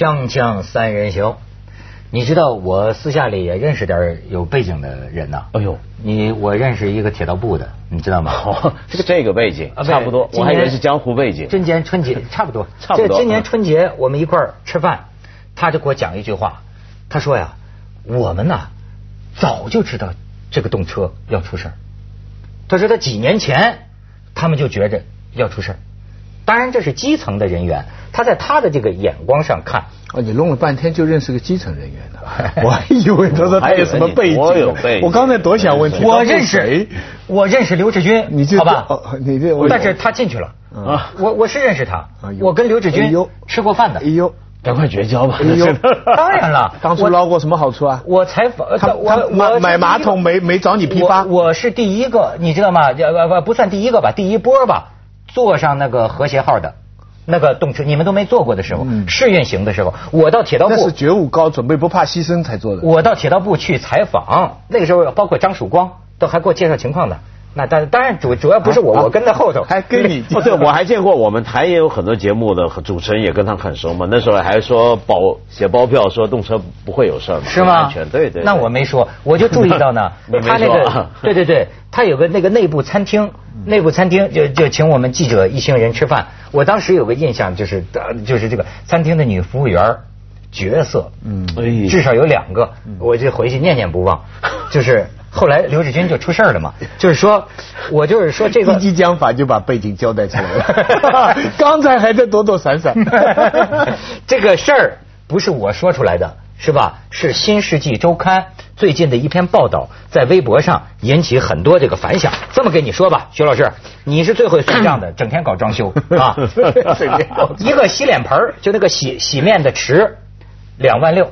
锵锵三人行，你知道我私下里也认识点有背景的人呐。哎呦，你我认识一个铁道部的，你知道吗？哦，这个这个背景啊差不多，我还以为是江湖背景。今年春节 差不多，差不多这今年嗯春节我们一块儿吃饭，他就给我讲一句话，他说呀，我们呐早就知道这个动车要出事儿。他说他几年前他们就觉着要出事儿，当然这是基层的人员，他在他的这个眼光上看，哦，你弄了半天就认识个基层人员的，我还以为他说他有什么背景。我有背景。我刚才多想问题，我认识谁，我认识刘志军，你这好吧？哦？你这我？但是他进去了，啊我我是认识他我跟刘志哎军呦。吃过饭的。哎。呦，赶快绝交吧！哎呦。当然了，当初捞过什么好处啊？我采访他我他买我买马桶没没找你批发？我我是第一个，你知道吗？呃不不不算第一个吧，第一波吧，坐上那个和谐号的那个动车，你们都没坐过的时候，嗯试运行的时候，我到铁道部那是，觉悟高，准备不怕牺牲才做的。我到铁道部去采访，那个时候包括张曙光都还给我介绍情况的。那当当然主主要不是我，啊我跟在后头，还跟你 哦，对，我还见过我们台也有很多节目的主持人也跟他很熟嘛。那时候还说保写包票说动车不会有事儿嘛，是吗？安全，对对。，那我没说，我就注意到呢 他那个 对对对，他有个那个内部餐厅，内部餐厅就就请我们记者一行人吃饭。我当时有个印象就是，呃就是这个餐厅的女服务员角色，嗯哎至少有两个，我就回去念念不忘。就是后来刘志军就出事儿了嘛，就是说，我就是说这个一击讲法就把背景交代出来了，刚才还在躲躲闪闪。这个事儿不是我说出来的，是吧？是《新世纪周刊》最近的一篇报道，在微博上引起很多这个反响。这么跟你说吧，徐老师，你是最会算账的，整天搞装修啊。一个洗脸盆儿就那个洗洗面的池，两万六，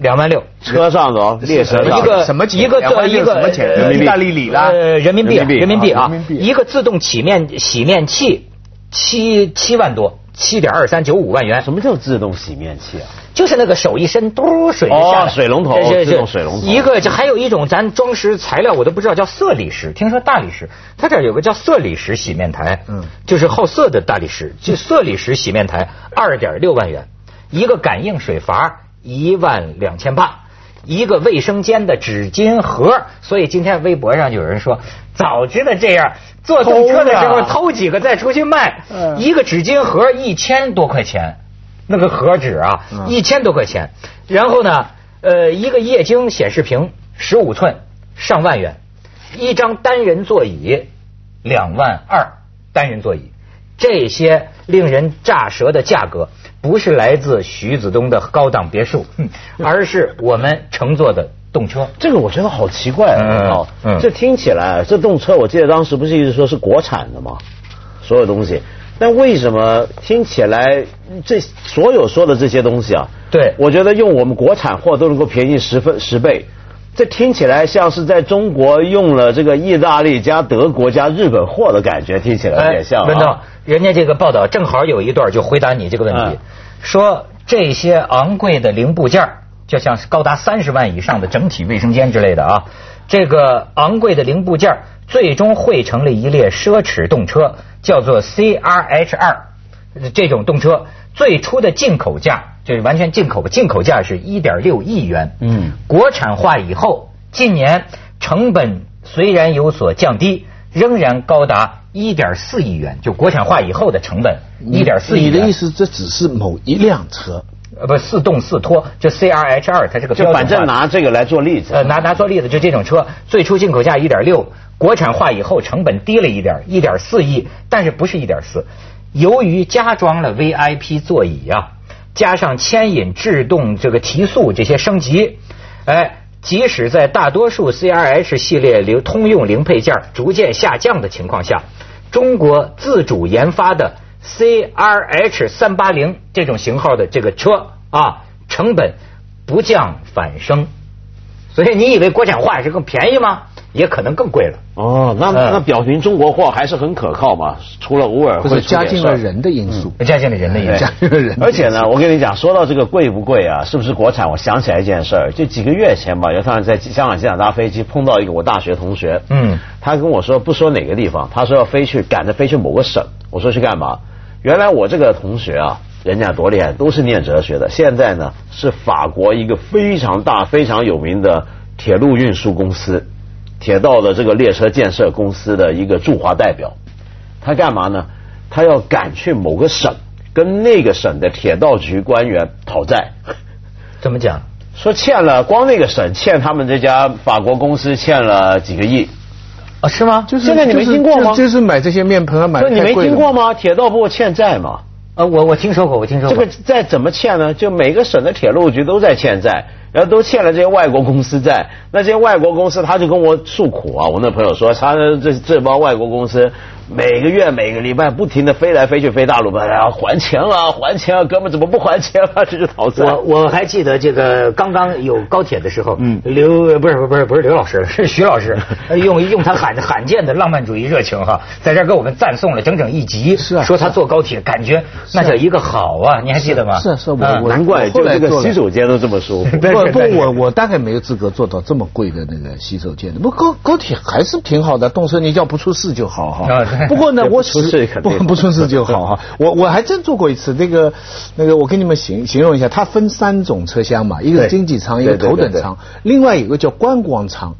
两万六。车上的哦，列车上。一个什么钱一个两万一个什么钱？呃人民币。意大利里啦呃，人民币啊。人民币人民币啊。一个自动洗面洗面器七七万多，七点二三九五万元。什么叫自动洗面器啊？就是那个手一伸，嘟水就下水龙头对对对自动水龙头。一个就还有一种咱装饰材料我都不知道叫色理石，听说大理石，它这儿有个叫色理石洗面台，嗯。就是好色的大理石，就色理石洗面台二点六万元，一个感应水阀一万两千八。一个卫生间的纸巾盒，所以今天微博上有人说，早知道这样，坐动车的时候偷几个再出去卖，嗯一个纸巾盒一千多块钱，那个盒纸啊，嗯一千多块钱。然后呢，呃，一个液晶显示屏十五寸，上万元；一张单人座椅两万二，单人座椅。这些令人炸舌的价格，不是来自徐子东的高档别墅，而是我们乘坐的动车。这个我觉得好奇怪！哦嗯这听起来这动车，我记得当时不是一直说是国产的吗？所有东西，但为什么听起来这所有说的这些东西啊？对我觉得用我们国产货都能够便宜十分十倍。这听起来像是在中国用了这个意大利加德国加日本货的感觉，听起来有点像、啊。文道，人家这个报道正好有一段就回答你这个问题，嗯说这些昂贵的零部件儿就像是高达三十万以上的整体卫生间之类的啊，这个昂贵的零部件儿最终汇成了一列奢侈动车，叫做 CRH 二。这种动车最初的进口价就是完全进口，进口价是一点六亿元。嗯国产化以后，近年成本虽然有所降低，仍然高达一点四亿元。就国产化以后的成本一点四亿元。你的意思，这只是某一辆车？呃不四动四拖，就 CRH 二，它这个就反正拿这个来做例子。呃，拿拿做例子，就这种车，最初进口价一点六，国产化以后成本低了一点，一点四亿，但是不是一点四，由于加装了 VIP 座椅啊，加上牵引制动这个提速这些升级，哎。即使在大多数 CRH 系列零通用零配件逐渐下降的情况下，中国自主研发的 CRH 三八零这种型号的这个车啊，成本不降反升。所以你以为国产化是更便宜吗？也可能更贵了。哦，那嗯那表明中国货还是很可靠嘛，除了偶尔会加进了人的因素？加进了人的因素加。进了人的因素。而且呢，我跟你讲，说到这个贵不贵啊，是不是国产？我想起来一件事儿，就几个月前吧，有一趟在香港机场搭飞机，碰到一个我大学同学，嗯，他跟我说不说哪个地方，他说要飞去赶着飞去某个省，我说去干嘛？原来我这个同学啊，人家多厉害，都是念哲学的。现在呢，是法国一个非常大、非常有名的铁路运输公司、铁道的这个列车建设公司的一个驻华代表。他干嘛呢？他要赶去某个省，跟那个省的铁道局官员讨债。怎么讲？说欠了，光那个省欠他们这家法国公司欠了几个亿。啊，是吗？就是现在你没听过吗就是就是买这些面盆啊，买说你没听过吗？铁道部欠债嘛。啊，我我听说过，我听说过。这个债怎么欠呢？就每个省的铁路局都在欠债，然后都欠了这些外国公司债。那这些外国公司他就跟我诉苦啊，我那朋友说，他这这帮外国公司每个月每个礼拜不停的飞来飞去飞大陆，哎呀还钱了还钱啊，哥们怎么不还钱了？这就讨债。我我还记得这个刚刚有高铁的时候，嗯刘不是不是不是刘老师，是徐老师，呃 用用他罕罕见的浪漫主义热情哈，在这儿给我们赞颂了整整一集，是啊说他坐高铁感觉那叫一个好啊，你还记得吗？是啊是啊我难怪就这个洗手间都这么舒服。不不，我我大概没有资格做到这么贵的那个洗手间的。不高高铁还是挺好的，动车你只要不出事就好哈啊。不过呢，我不出事不不出事就好哈。我我还真坐过一次，那个那个我给你们形形容一下，它分三种车厢嘛，一个是经济舱，一个头等舱，另外有个叫观光舱。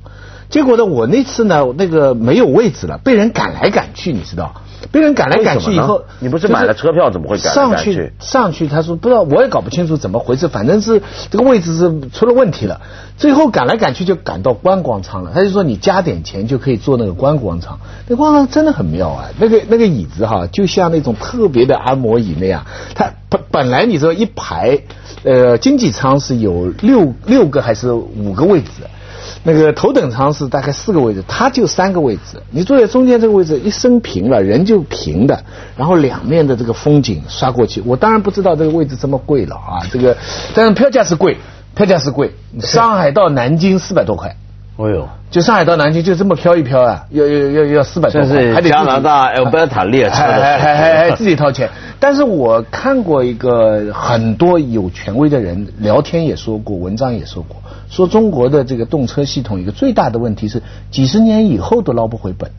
结果呢，我那次呢，那个没有位置了，被人赶来赶去，你知道？被人赶来赶去以后你不是买了车票怎么会赶来上去上去，他说不知道，我也搞不清楚怎么回事，反正是这个位置是出了问题了。最后赶来赶去就赶到观光舱了，他就说你加点钱就可以坐那个观光舱。那观光舱真的很妙啊，那个那个椅子哈，就像那种特别的按摩椅那样，它本本来你说一排，呃，经济舱是有六六个还是五个位置。那个头等舱是大概四个位置，它就三个位置。你坐在中间这个位置，一升平了，人就平的，然后两面的这个风景刷过去。我当然不知道这个位置这么贵了啊，这个，但是票价是贵，票价是贵。上海到南京四百多块，哎呦，就上海到南京就这么飘一飘啊，要要要要四百多块，这是还得加拿大 Alberta 列车还还还还还自己掏钱。但是我看过一个很多有权威的人聊天也说过，文章也说过，说中国的这个动车系统一个最大的问题是几十年以后都捞不回本。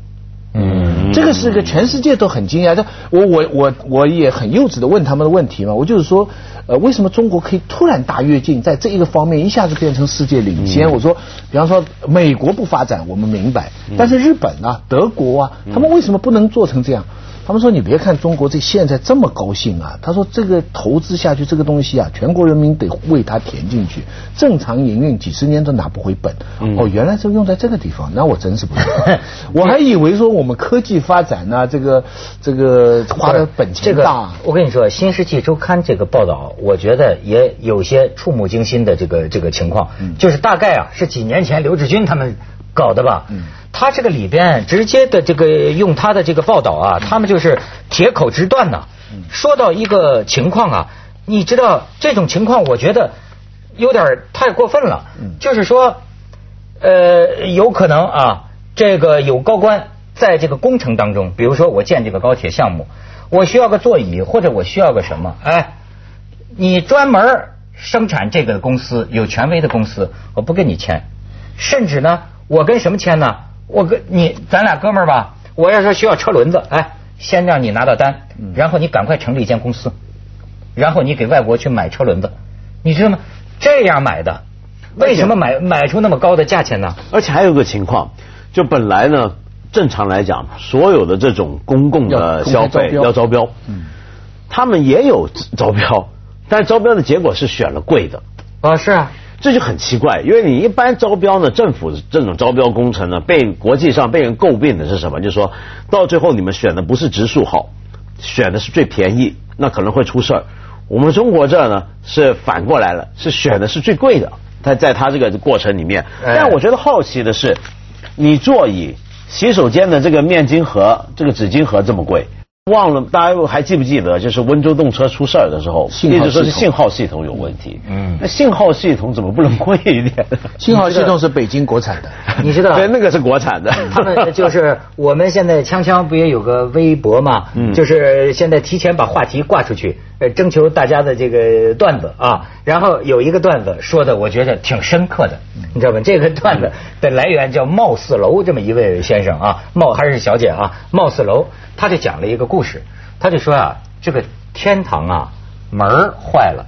嗯，这个是个全世界都很惊讶的。我我我我也很幼稚的问他们的问题嘛，我就是说，呃，为什么中国可以突然大跃进，在这一个方面一下子变成世界领先？我说，比方说美国不发展，我们明白，但是日本啊、德国啊，他们为什么不能做成这样？他们说：“你别看中国这现在这么高兴啊！”他说：“这个投资下去，这个东西啊，全国人民得为它填进去，正常营运几十年都拿不回本。哦，原来是用在这个地方，那我真是不知道。我还以为说我们科技发展呢、这个这个花的本这个钱大。我跟你说，《新世纪周刊》这个报道，我觉得也有些触目惊心的这个这个情况，就是大概啊是几年前刘志军他们搞的吧。他这个里边直接的这个用他的这个报道啊，他们就是铁口直断呐、说到一个情况啊，你知道这种情况，我觉得有点太过分了。就是说，呃，有可能啊，这个有高官在这个工程当中，比如说我建这个高铁项目，我需要个座椅，或者我需要个什么，哎，你专门生产这个公司有权威的公司，我不跟你签，甚至呢，我跟什么签呢？我跟你，咱俩哥们儿吧，我要是需要车轮子，哎，先让你拿到单，然后你赶快成立一间公司，然后你给外国去买车轮子，你知道吗？这样买的，为什么买买出那么高的价钱呢？而且还有个情况，就本来呢，正常来讲，所有的这种公共的消费要招标，他们也有招标，但是招标的结果是选了贵的。啊，是啊，这就很奇怪，因为你一般招标呢，政府这种招标工程呢，被国际上被人诟病的是什么？就是说到最后你们选的不是植树好，选的是最便宜，那可能会出事儿。我们中国这儿呢是反过来了，是选的是最贵的，他在他这个过程里面。哎但我觉得好奇的是，你座椅、洗手间的这个面巾盒、这个纸巾盒这么贵。忘了，大家还记不记得，就是温州动车出事儿的时候，一直说是信号系统有问题。嗯那信号系统怎么不能贵一点？信号系统是北京国产的，你知道 对，那个是国产的。他们就是我们现在锵锵不也有个微博嘛？嗯就是现在提前把话题挂出去，呃，征求大家的这个段子啊。然后有一个段子说的，我觉得挺深刻的，你知道吗？这个段子的来源叫貌似楼这么一位先生啊，貌还是小姐啊，貌似楼，他就讲了一个故事，他就说啊，这个天堂啊，门坏了，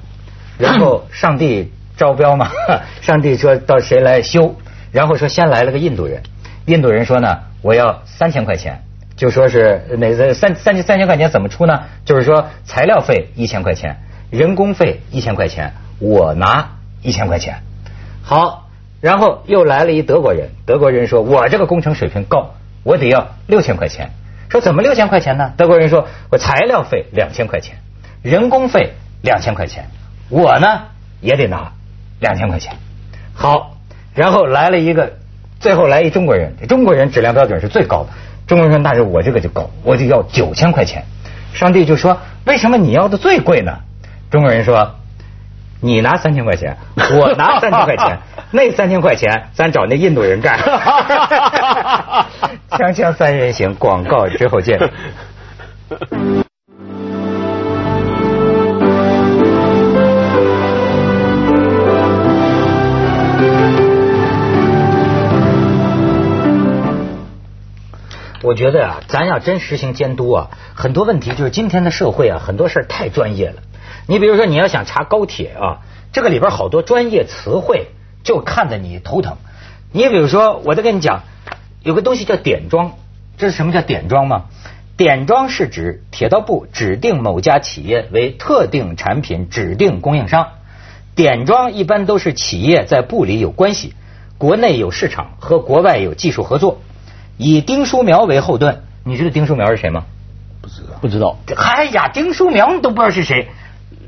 然后上帝招标嘛，上帝说到谁来修，然后说先来了个印度人，印度人说呢，我要三千块钱，就说是那个三三三千块钱怎么出呢？就是说材料费一千块钱，人工费一千块钱，我拿一千块钱。好，然后又来了一德国人，德国人说我这个工程水平高，我得要六千块钱。说怎么六千块钱呢？德国人说我材料费两千块钱，人工费两千块钱，我呢也得拿两千块钱。好，然后来了一个，最后来一中国人，中国人质量标准是最高的。中国人说那是我这个就高，我就要九千块钱。上帝就说为什么你要的最贵呢？中国人说。你拿三千块钱，我拿 三千块钱，那三千块钱咱找那印度人干。锵锵三人行，广告之后见。我觉得啊，咱要真实行监督啊，很多问题就是今天的社会啊，很多事儿太专业了。你比如说，你要想查高铁啊，这个里边好多专业词汇，就看得你头疼。你比如说，我再跟你讲，有个东西叫点装，这是什么叫点装吗？点装是指铁道部指定某家企业为特定产品指定供应商。点装一般都是企业在部里有关系，国内有市场和国外有技术合作，以丁书苗为后盾。你知道丁书苗是谁吗？不知道，不知道。哎呀，丁书苗都不知道是谁。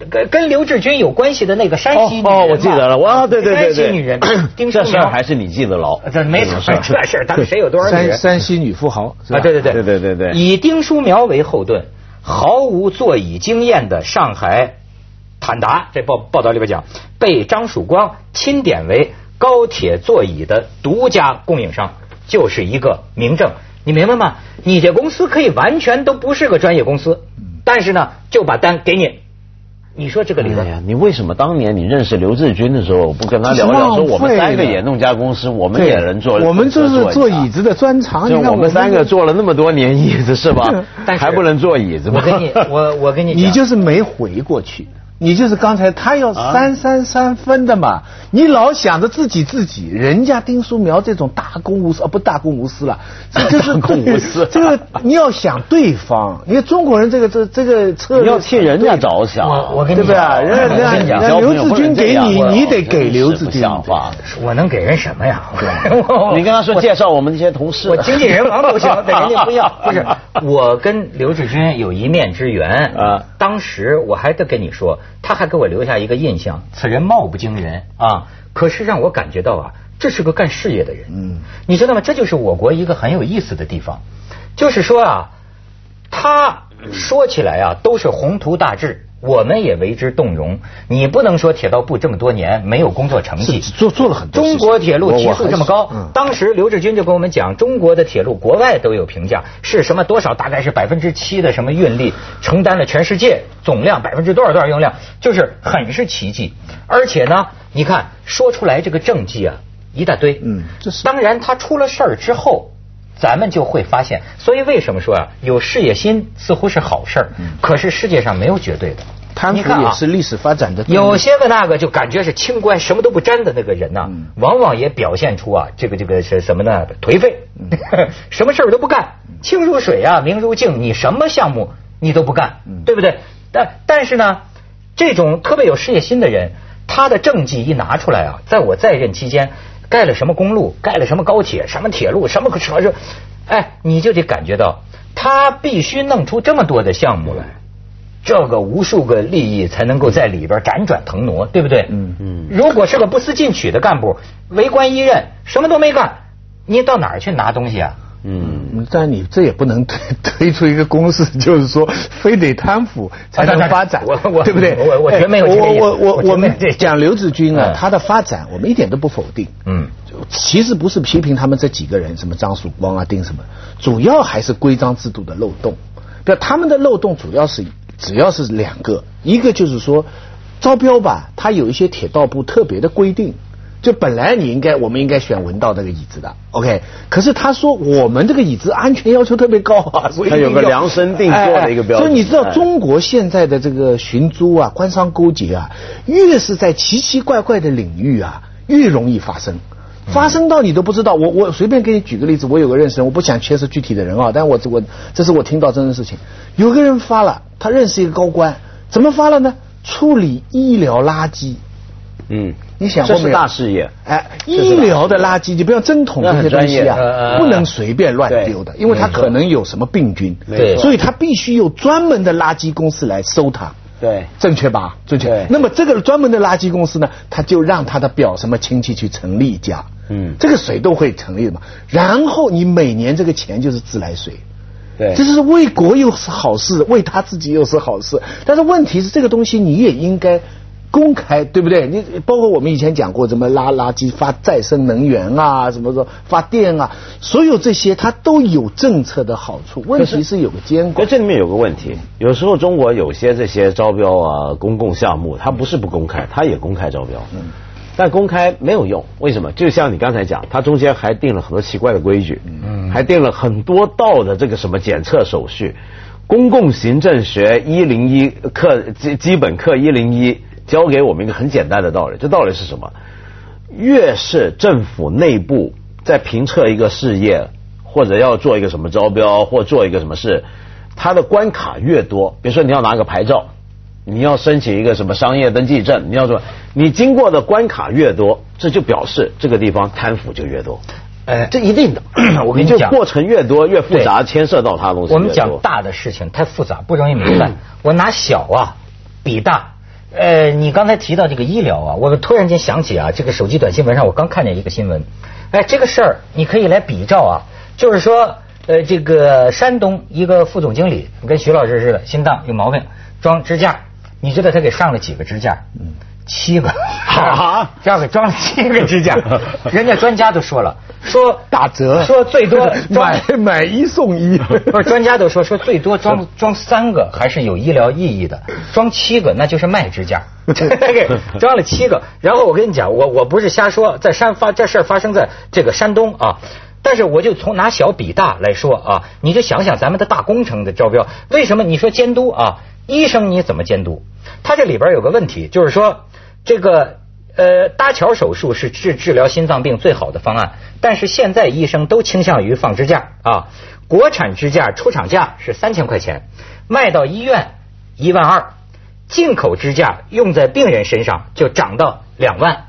跟跟刘志军有关系的那个山西女人，哦，我记得了，哇，对对对对，山西女人，这事儿还是你记得牢，这没错，这事儿，咱们谁有多少山山西女富豪啊？对对对对对对对，以丁书苗为后盾，毫无座椅经验的上海坦达，这报报道里边讲，被张曙光钦点为高铁座椅的独家供应商，就是一个明证。你明白吗？你这公司可以完全都不是个专业公司，但是呢，就把单给你。你说这个理论呀？你为什么当年你认识刘志军的时候不跟他聊聊？说我们三个也弄家公司，我们也能做。我们就是做椅子的专长。就我们三个做了那么多年椅子是吧？还不能做椅子吗？我跟你，我我跟你，你就是没回过去。你就是刚才他要三三三分的嘛？你老想着自己自己，人家丁书苗这种大公无私啊，不大公无私了，这就是 公无私。这个你要想对方，你看中国人这个这这个策略要替人家着想，我跟你讲，人家人家刘志军给你，你得给刘志军。我能给人什么呀？你跟他说介绍我们这些同事，我经纪人王都行，但人家不要。不是，我跟刘志军有一面之缘啊。当时我还得跟你说。他还给我留下一个印象，此人貌不惊人啊，可是让我感觉到啊，这是个干事业的人。嗯，你知道吗？这就是我国一个很有意思的地方，就是说啊，他说起来啊，都是宏图大志。我们也为之动容。你不能说铁道部这么多年没有工作成绩，做做了很多。中国铁路提速这么高，当时刘志军就跟我们讲，中国的铁路国外都有评价，是什么多少？大概是百分之七的什么运力承担了全世界总量百分之多少多少用量，就是很是奇迹。而且呢，你看说出来这个政绩啊一大堆。嗯，就是当然他出了事儿之后。咱们就会发现，所以为什么说啊，有事业心似乎是好事儿，可是世界上没有绝对的。贪腐也是历史发展的。有些个那个就感觉是清官，什么都不沾的那个人呐，往往也表现出啊，这个这个是什么呢？颓废，什么事儿都不干，清如水啊，明如镜，你什么项目你都不干，对不对？但但是呢，这种特别有事业心的人，他的政绩一拿出来啊，在我在任期间。盖了什么公路，盖了什么高铁，什么铁路，什么什么，哎，你就得感觉到他必须弄出这么多的项目来，这个无数个利益才能够在里边辗转腾挪，对不对？嗯嗯。如果是个不思进取的干部，为官一任，什么都没干，你到哪儿去拿东西啊？嗯，但你这也不能 推推出一个公式，就是说非得贪腐才能发展，对不对？我我觉得没有我我我我们讲刘志军啊，他的发展我们一点都不否定。嗯，其实不是批评他们这几个人，什么张曙光啊、丁什么，主要还是规章制度的漏洞。对，他们的漏洞主要是只要是两个，一个就是说招标吧，他有一些铁道部特别的规定。就本来你应该，我们应该选文道那个椅子的，OK。可是他说我们这个椅子安全要求特别高啊，所以他有个量身定做的一个标准哎所以你知道哎中国现在的这个寻租啊、官商勾结啊，越是在奇奇怪怪的领域啊，越容易发生。发生到你都不知道，我我随便给你举个例子，我有个认识人，我不想牵涉具体的人啊，但我我这是我听到真实事情，有个人发了，他认识一个高官，怎么发了呢？处理医疗垃圾，嗯，你想过没有？这是大事业。哎，医疗的垃圾，你不要针筒这些东西啊不能随便乱丢的，因为它可能有什么病菌，对所以它必须有专门的垃圾公司来收它。对正确吧？正确。那么这个专门的垃圾公司呢，他就让他的表什么亲戚去成立一家，嗯这个谁都会成立的嘛。然后你每年这个钱就是自来水，对这是为国又是好事，为他自己又是好事。但是问题是，这个东西你也应该公开，对不对？你包括我们以前讲过，什么拉垃圾发再生能源啊，什么说发电啊，所有这些它都有政策的好处。问题是有个监管。这里面有个问题，有时候中国有些这些招标啊，公共项目，它不是不公开，它也公开招标，但公开没有用，为什么？就像你刚才讲，它中间还定了很多奇怪的规矩，嗯，还定了很多道的这个什么检测手续。公共行政学一零一课基基本课一零一教给我们一个很简单的道理，这道理是什么？越是政府内部在评测一个事业，或者要做一个什么招标，或做一个什么事，它的关卡越多，比如说你要拿个牌照，你要申请一个什么商业登记证，你要做，你经过的关卡越多，这就表示这个地方贪腐就越多。哎，这一定的，我跟你讲，就过程越多越复杂，牵涉到它的东西。我们讲大的事情太复杂，不容易明白。我拿小啊比大。呃，你刚才提到这个医疗啊，我突然间想起啊，这个手机短新闻上我刚看见一个新闻，哎，这个事儿你可以来比照啊，就是说，呃，这个山东一个副总经理跟徐老师似的，心脏有毛病，装支架，你知道他给上了几个支架？嗯，七个，啊 这样给装了七个支架，人家专家都说了，说打折，说最多 买买一送一。不是专家都说说最多装装三个还是有医疗意义的，装七个那就是卖支架，给装了七个。然后我跟你讲，我我不是瞎说，在山发这事儿发生在这个山东啊，但是我就从拿小比大来说啊，你就想想咱们的大工程的招标，为什么你说监督啊？医生你怎么监督？他这里边有个问题，就是说这个。呃，搭桥手术是治治疗心脏病最好的方案，但是现在医生都倾向于放支架啊。国产支架出厂价是三千块钱，卖到医院一万二，进口支架用在病人身上就涨到两万。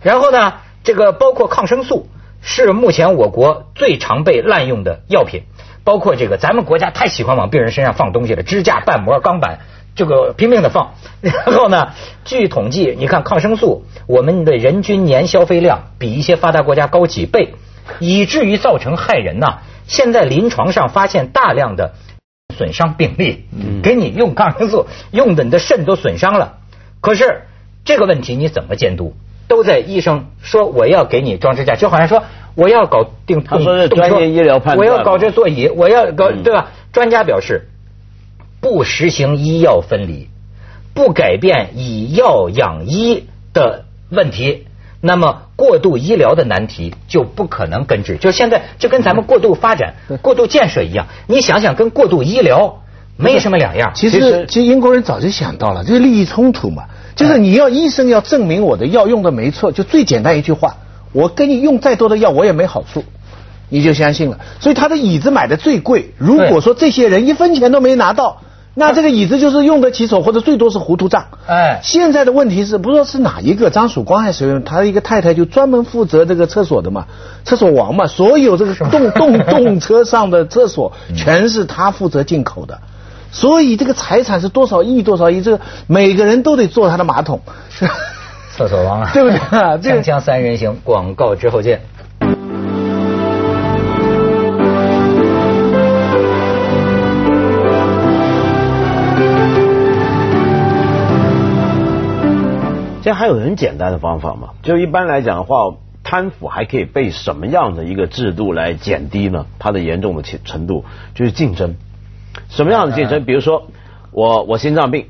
然后呢，这个包括抗生素是目前我国最常被滥用的药品，包括这个咱们国家太喜欢往病人身上放东西了，支架、瓣膜、钢板。这个拼命的放，然后呢？据统计，你看抗生素，我们的人均年消费量比一些发达国家高几倍，以至于造成害人呐、现在临床上发现大量的损伤病例，给你用抗生素用的你的肾都损伤了。可是这个问题你怎么监督？都在医生说我要给你装支架，就好像说我要搞定，他说是专业医疗判断我要搞这座椅，我要搞嗯对吧？专家表示。不实行医药分离，不改变以药养医的问题，那么过度医疗的难题就不可能根治。就现在就跟咱们过度发展、过度建设一样，你想想，跟过度医疗没什么两样。其实，其实英国人早就想到了，这是利益冲突嘛。就是你要医生要证明我的药用的没错，就最简单一句话，我给你用再多的药，我也没好处。你就相信了，所以他的椅子买的最贵。如果说这些人一分钱都没拿到，那这个椅子就是用得起手，或者最多是糊涂账。哎，现在的问题是不知道是哪一个张曙光还是谁，他的一个太太就专门负责这个厕所的嘛，厕所王嘛，所有这个动动 动车上的厕所全是他负责进口的，所以这个财产是多少亿多少亿，这个每个人都得坐他的马桶。厕所王啊，对不对？这个锵锵三人行，广告之后见。还有很简单的方法嘛？就一般来讲的话，贪腐还可以被什么样的一个制度来减低呢？它的严重的程程度就是竞争。什么样的竞争？比如说，我我心脏病，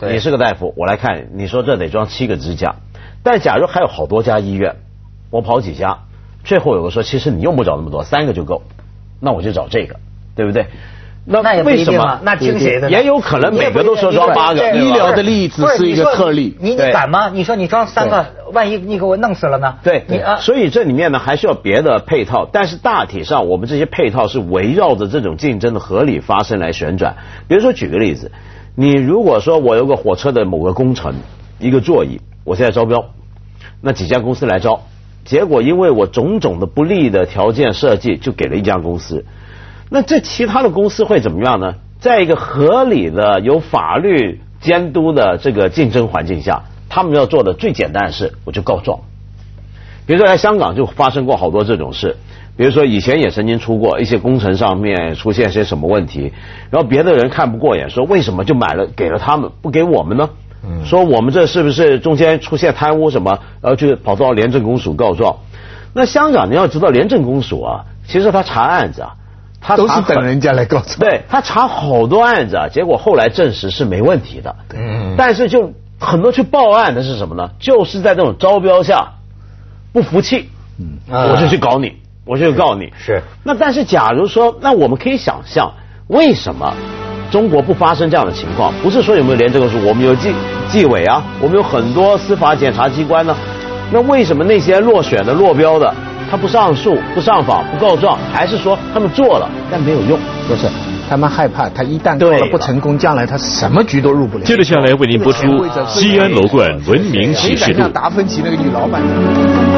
你是个大夫，我来看，你说这得装七个支架，但假如还有好多家医院，我跑几家，最后有个说，其实你用不着那么多，三个就够，那我就找这个，对不对？那也不一定啊，那听谁的？也有可能每个都说装八个。医疗的例子是一个特例。你你敢吗？你说你装三个，万一你给我弄死了呢？对，你啊，所以这里面呢还需要别的配套，但是大体上我们这些配套是围绕着这种竞争的合理发生来旋转。比如说举个例子，你如果说我有个火车的某个工程，一个座椅，我现在招标，那几家公司来招，结果因为我种种的不利的条件设计，就给了一家公司。那这其他的公司会怎么样呢？在一个合理的、有法律监督的这个竞争环境下，他们要做的最简单的事，我就告状。比如说在香港就发生过好多这种事，比如说以前也曾经出过一些工程上面出现些什么问题，然后别的人看不过眼，说为什么就买了给了他们，不给我们呢？说我们这是不是中间出现贪污什么，然后就跑到廉政公署告状。那香港你要知道，廉政公署啊，其实他查案子啊。他都是等人家来告状，对他查好多案子啊，结果后来证实是没问题的。嗯，但是就很多去报案的是什么呢？就是在这种招标下不服气，嗯，我就去搞你，我就告你。是。那但是假如说，那我们可以想象，为什么中国不发生这样的情况？不是说有没有连这个数，我们有纪纪委啊，我们有很多司法检察机关呢。那为什么那些落选的、落标的？他不上诉、不上访、不告状，还是说他们做了但没有用？不是，他们害怕，他一旦做了不成功，将来他什么局都入不了。接着下来为您播出《西安楼冠文明启示录》。达芬奇那个女老板。